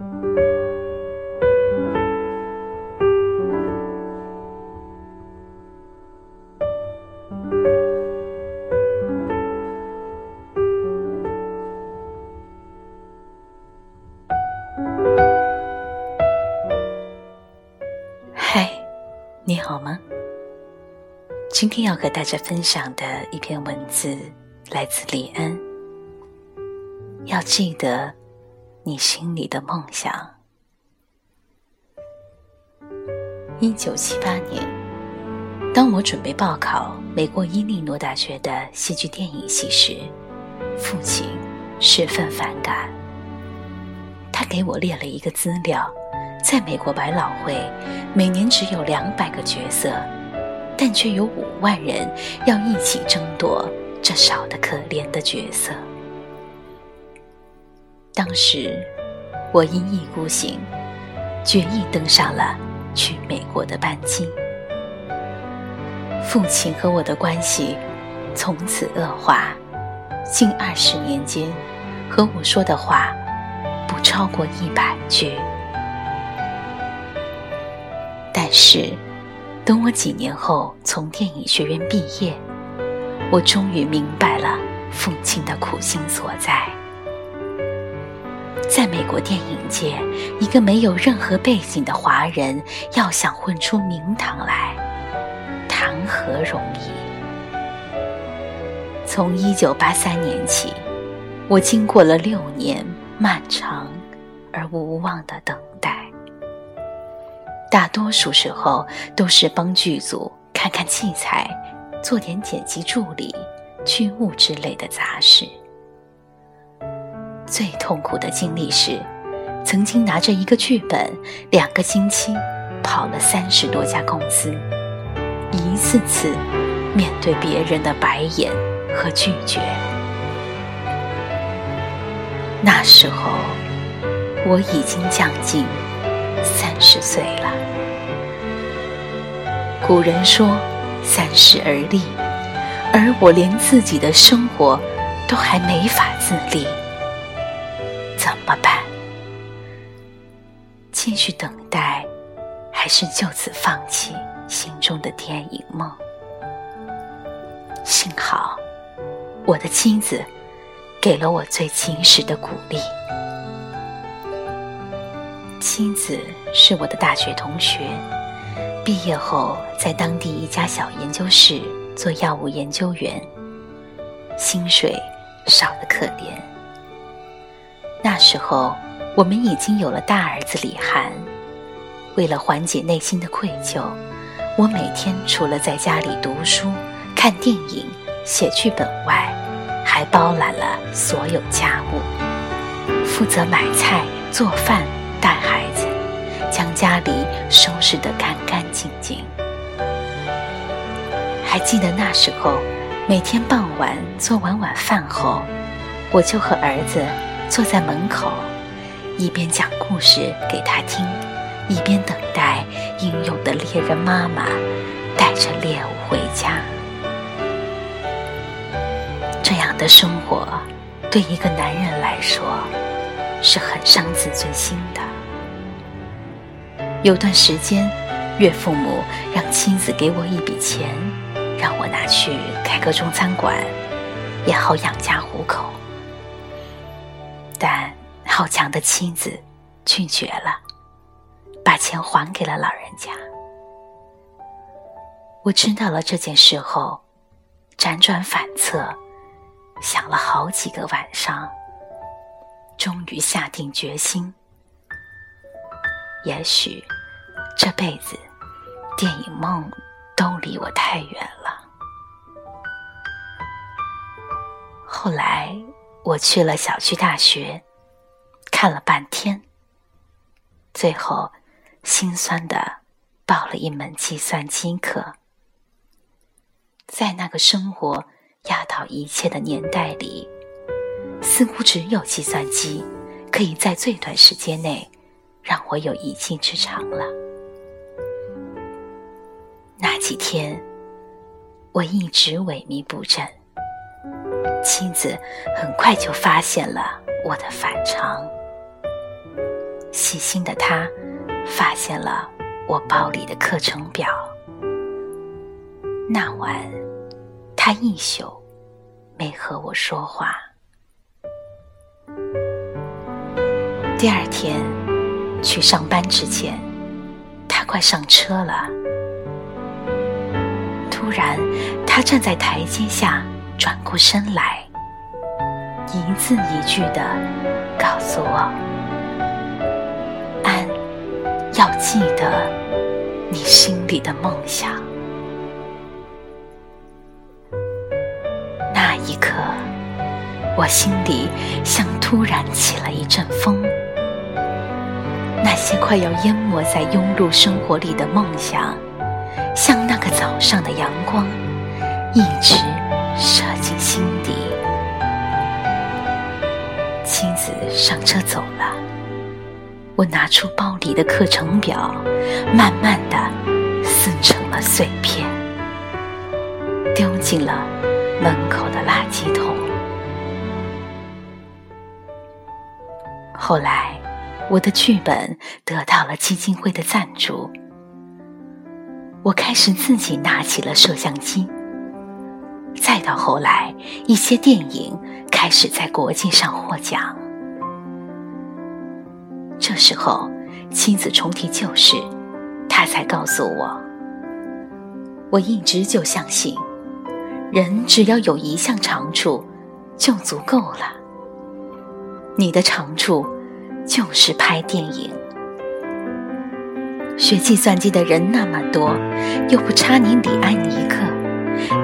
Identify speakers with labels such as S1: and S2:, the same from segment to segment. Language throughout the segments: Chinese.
S1: 嗨你好吗？今天要和大家分享的一篇文字来自李安。要记得你心里的梦想。一九七八年，当我准备报考美国伊利诺大学的戏剧电影系时，父亲十分反感。他给我列了一个资料。在美国百老汇，每年只有两百个角色，但却有五万人要一起争夺这少得可怜的角色。当时，我一意孤行，决意登上了去美国的班机。父亲和我的关系从此恶化，近二十年间，和我说的话不超过一百句。但是，等我几年后从电影学院毕业，我终于明白了父亲的苦心所在。在美国电影界，一个没有任何背景的华人要想混出名堂来，谈何容易？从一九八三年起，我经过了六年漫长而无望的等待。大多数时候都是帮剧组看看器材，做点剪辑助理、剧务之类的杂事。最痛苦的经历是，曾经拿着一个剧本，两个星期跑了三十多家公司，一次次面对别人的白眼和拒绝。那时候我已经将近。三十岁了，古人说“三十而立”，而我连自己的生活都还没法自立，怎么办？继续等待，还是就此放弃心中的电影梦？幸好，我的妻子给了我最及时的鼓励。妻子是我的大学同学，毕业后在当地一家小研究室做药物研究员，薪水少得可怜。那时候我们已经有了大儿子李涵，为了缓解内心的愧疚，我每天除了在家里读书、看电影、写剧本外，还包揽了所有家务，负责买菜、做饭。带孩子，将家里收拾得干干净净。还记得那时候，每天傍晚做完晚饭后，我就和儿子坐在门口，一边讲故事给他听，一边等待英勇的猎人妈妈带着猎物回家。这样的生活，对一个男人来说，是很伤自尊心的。有段时间，岳父母让妻子给我一笔钱，让我拿去开个中餐馆，也好养家糊口。但好强的妻子拒绝了，把钱还给了老人家。我知道了这件事后，辗转反侧，想了好几个晚上，终于下定决心。也许这辈子电影梦都离我太远了。后来我去了小区大学，看了半天，最后心酸的报了一门计算机课。在那个生活压倒一切的年代里，似乎只有计算机可以在最短时间内。让我有一技之长了。那几天，我一直萎靡不振。妻子很快就发现了我的反常，细心的他发现了我包里的课程表。那晚，他一宿没和我说话。第二天去上班之前，他快上车了。突然，他站在台阶下，转过身来，一字一句的告诉我：“安，要记得你心里的梦想。”那一刻，我心里像突然起了一阵风。那些快要淹没在庸碌生活里的梦想，像那个早上的阳光，一直射进心底。妻子上车走了，我拿出包里的课程表，慢慢的撕成了碎片，丢进了门口的垃圾桶。后来。我的剧本得到了基金会的赞助，我开始自己拿起了摄像机。再到后来，一些电影开始在国际上获奖。这时候，妻子重提旧事，他才告诉我：我一直就相信，人只要有一项长处，就足够了。你的长处。就是拍电影。学计算机的人那么多，又不差你李安一个。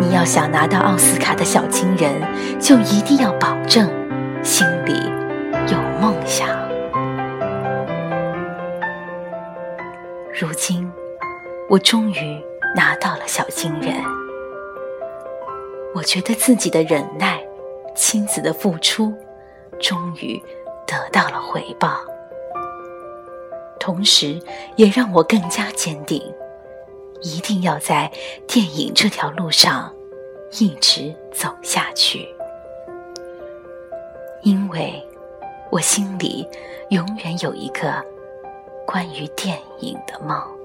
S1: 你要想拿到奥斯卡的小金人，就一定要保证心里有梦想。如今，我终于拿到了小金人，我觉得自己的忍耐、亲子的付出，终于。得到了回报，同时也让我更加坚定，一定要在电影这条路上一直走下去，因为我心里永远有一个关于电影的梦。